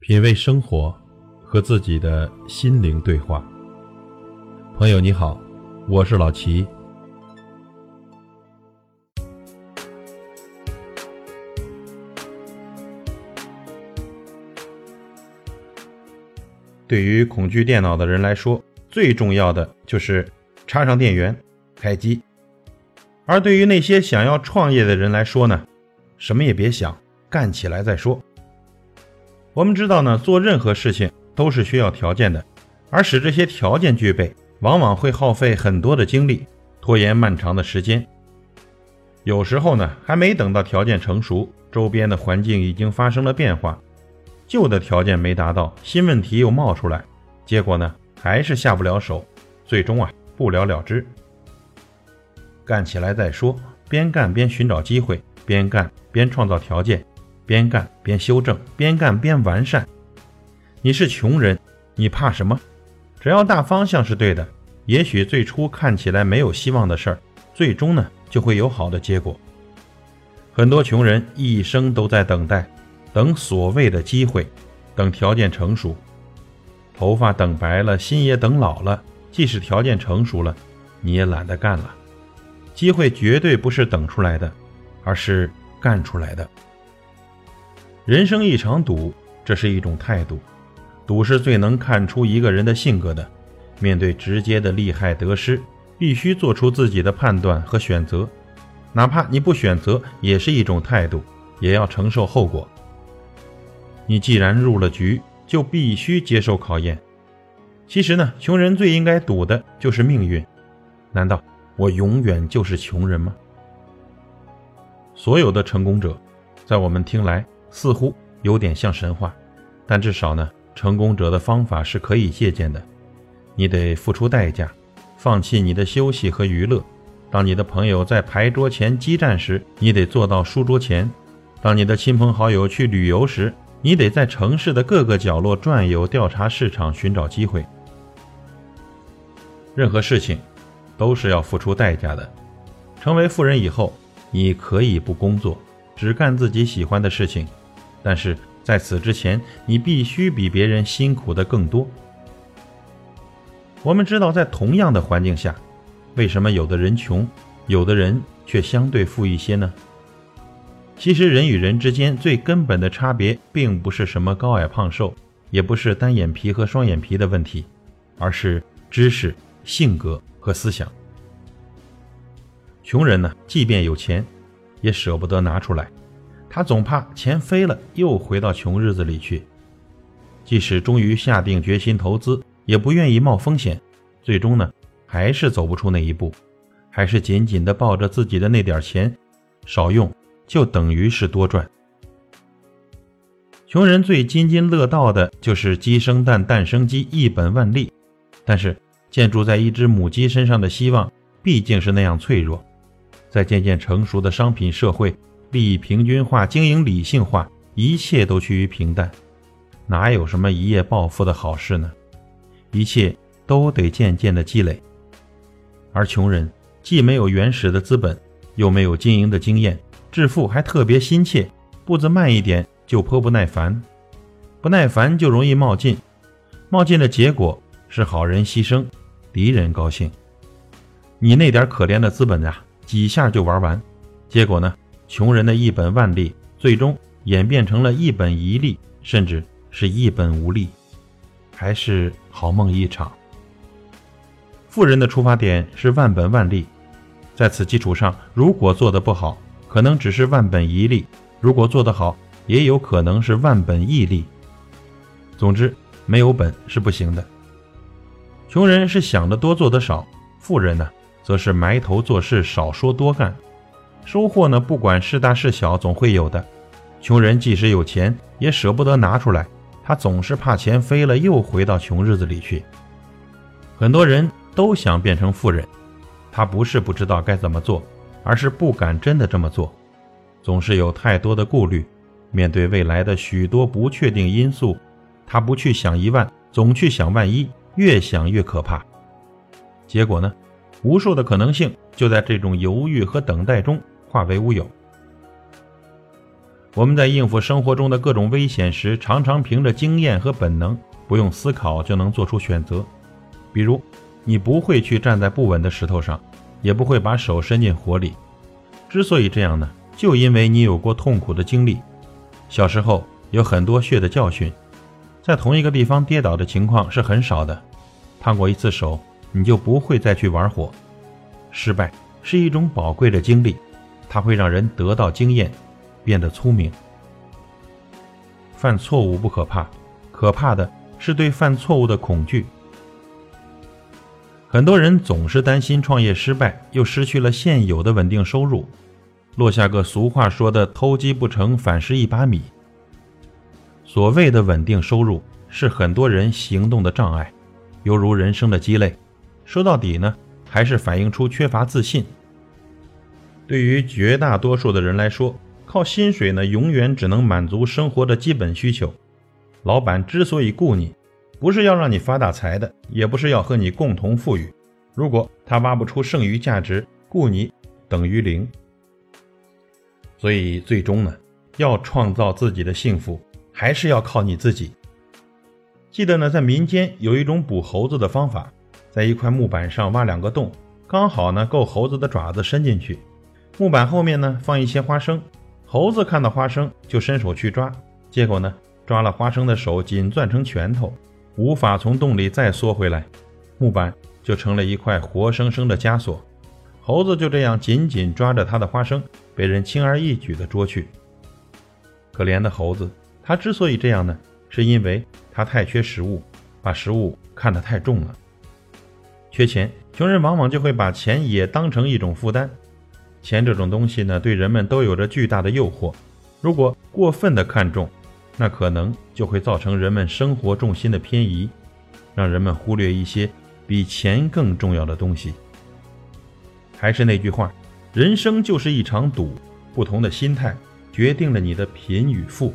品味生活，和自己的心灵对话。朋友你好，我是老齐。对于恐惧电脑的人来说，最重要的就是插上电源，开机；而对于那些想要创业的人来说呢，什么也别想，干起来再说。我们知道呢，做任何事情都是需要条件的，而使这些条件具备，往往会耗费很多的精力，拖延漫长的时间。有时候呢，还没等到条件成熟，周边的环境已经发生了变化，旧的条件没达到，新问题又冒出来，结果呢，还是下不了手，最终啊，不了了之。干起来再说，边干边寻找机会，边干边创造条件。边干边修正，边干边完善。你是穷人，你怕什么？只要大方向是对的，也许最初看起来没有希望的事儿，最终呢就会有好的结果。很多穷人一生都在等待，等所谓的机会，等条件成熟。头发等白了，心也等老了。即使条件成熟了，你也懒得干了。机会绝对不是等出来的，而是干出来的。人生一场赌，这是一种态度。赌是最能看出一个人的性格的。面对直接的利害得失，必须做出自己的判断和选择。哪怕你不选择，也是一种态度，也要承受后果。你既然入了局，就必须接受考验。其实呢，穷人最应该赌的就是命运。难道我永远就是穷人吗？所有的成功者，在我们听来。似乎有点像神话，但至少呢，成功者的方法是可以借鉴的。你得付出代价，放弃你的休息和娱乐。当你的朋友在牌桌前激战时，你得坐到书桌前；当你的亲朋好友去旅游时，你得在城市的各个角落转悠，调查市场，寻找机会。任何事情都是要付出代价的。成为富人以后，你可以不工作，只干自己喜欢的事情。但是在此之前，你必须比别人辛苦的更多。我们知道，在同样的环境下，为什么有的人穷，有的人却相对富一些呢？其实，人与人之间最根本的差别，并不是什么高矮胖瘦，也不是单眼皮和双眼皮的问题，而是知识、性格和思想。穷人呢，即便有钱，也舍不得拿出来。他总怕钱飞了，又回到穷日子里去。即使终于下定决心投资，也不愿意冒风险。最终呢，还是走不出那一步，还是紧紧地抱着自己的那点钱，少用就等于是多赚。穷人最津津乐道的就是鸡生蛋，蛋生鸡，一本万利。但是建筑在一只母鸡身上的希望，毕竟是那样脆弱。在渐渐成熟的商品社会。利益平均化，经营理性化，一切都趋于平淡，哪有什么一夜暴富的好事呢？一切都得渐渐的积累。而穷人既没有原始的资本，又没有经营的经验，致富还特别心切，步子慢一点就颇不耐烦，不耐烦就容易冒进，冒进的结果是好人牺牲，敌人高兴。你那点可怜的资本啊，几下就玩完，结果呢？穷人的一本万利，最终演变成了一本一利，甚至是一本无利，还是好梦一场。富人的出发点是万本万利，在此基础上，如果做得不好，可能只是万本一利；如果做得好，也有可能是万本亿利。总之，没有本是不行的。穷人是想得多做得少，富人呢，则是埋头做事，少说多干。收获呢，不管是大是小，总会有的。穷人即使有钱，也舍不得拿出来，他总是怕钱飞了，又回到穷日子里去。很多人都想变成富人，他不是不知道该怎么做，而是不敢真的这么做，总是有太多的顾虑。面对未来的许多不确定因素，他不去想一万，总去想万一，越想越可怕。结果呢，无数的可能性就在这种犹豫和等待中。化为乌有。我们在应付生活中的各种危险时，常常凭着经验和本能，不用思考就能做出选择。比如，你不会去站在不稳的石头上，也不会把手伸进火里。之所以这样呢，就因为你有过痛苦的经历。小时候有很多血的教训，在同一个地方跌倒的情况是很少的。烫过一次手，你就不会再去玩火。失败是一种宝贵的经历，它会让人得到经验，变得聪明。犯错误不可怕，可怕的是对犯错误的恐惧。很多人总是担心创业失败，又失去了现有的稳定收入，落下个俗话说的“偷鸡不成反蚀一把米”。所谓的稳定收入，是很多人行动的障碍，犹如人生的鸡肋。说到底呢，还是反映出缺乏自信。对于绝大多数的人来说，靠薪水呢，永远只能满足生活的基本需求。老板之所以雇你，不是要让你发大财的，也不是要和你共同富裕。如果他挖不出剩余价值，雇你等于零。所以最终呢，要创造自己的幸福，还是要靠你自己。记得呢，在民间有一种捕猴子的方法，在一块木板上挖两个洞，刚好呢够猴子的爪子伸进去。木板后面呢放一些花生，猴子看到花生就伸手去抓，结果呢抓了花生的手紧攥成拳头。无法从洞里再缩回来，木板就成了一块活生生的枷锁。猴子就这样紧紧抓着他的花生，被人轻而易举地捉去。可怜的猴子，他之所以这样呢，是因为他太缺食物，把食物看得太重了。缺钱，穷人往往就会把钱也当成一种负担。钱这种东西呢，对人们都有着巨大的诱惑。如果过分的看重，那可能就会造成人们生活重心的偏移，让人们忽略一些比钱更重要的东西。还是那句话，人生就是一场赌，不同的心态决定了你的贫与富。